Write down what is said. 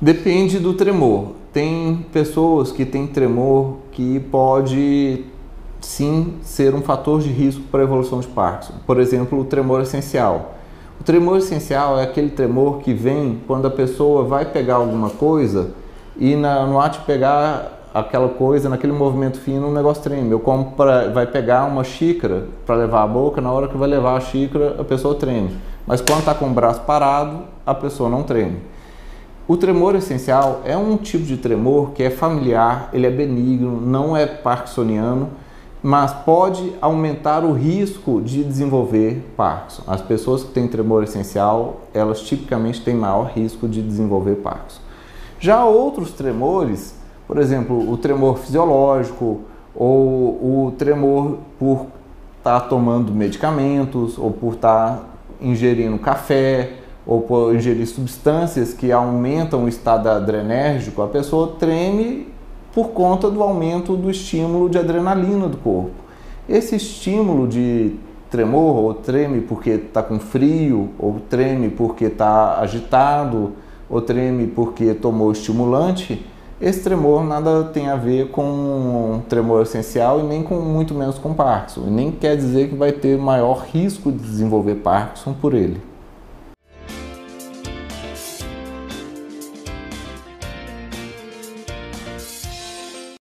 Depende do tremor. Tem pessoas que têm tremor que pode sim ser um fator de risco para a evolução de Parkinson. Por exemplo, o tremor essencial. O tremor essencial é aquele tremor que vem quando a pessoa vai pegar alguma coisa e na, no ato de pegar aquela coisa, naquele movimento fino, o negócio treme. Eu como pra, vai pegar uma xícara para levar à boca, na hora que vai levar a xícara, a pessoa treme. Mas quando está com o braço parado, a pessoa não treme. O tremor essencial é um tipo de tremor que é familiar, ele é benigno, não é parkinsoniano, mas pode aumentar o risco de desenvolver Parkinson. As pessoas que têm tremor essencial, elas tipicamente têm maior risco de desenvolver Parkinson. Já outros tremores, por exemplo, o tremor fisiológico ou o tremor por estar tá tomando medicamentos ou por estar tá ingerindo café ou por ingerir substâncias que aumentam o estado adrenérgico, a pessoa treme por conta do aumento do estímulo de adrenalina do corpo. Esse estímulo de tremor, ou treme porque está com frio, ou treme porque está agitado, ou treme porque tomou estimulante, esse tremor nada tem a ver com um tremor essencial e nem com muito menos com Parkinson. E nem quer dizer que vai ter maior risco de desenvolver Parkinson por ele.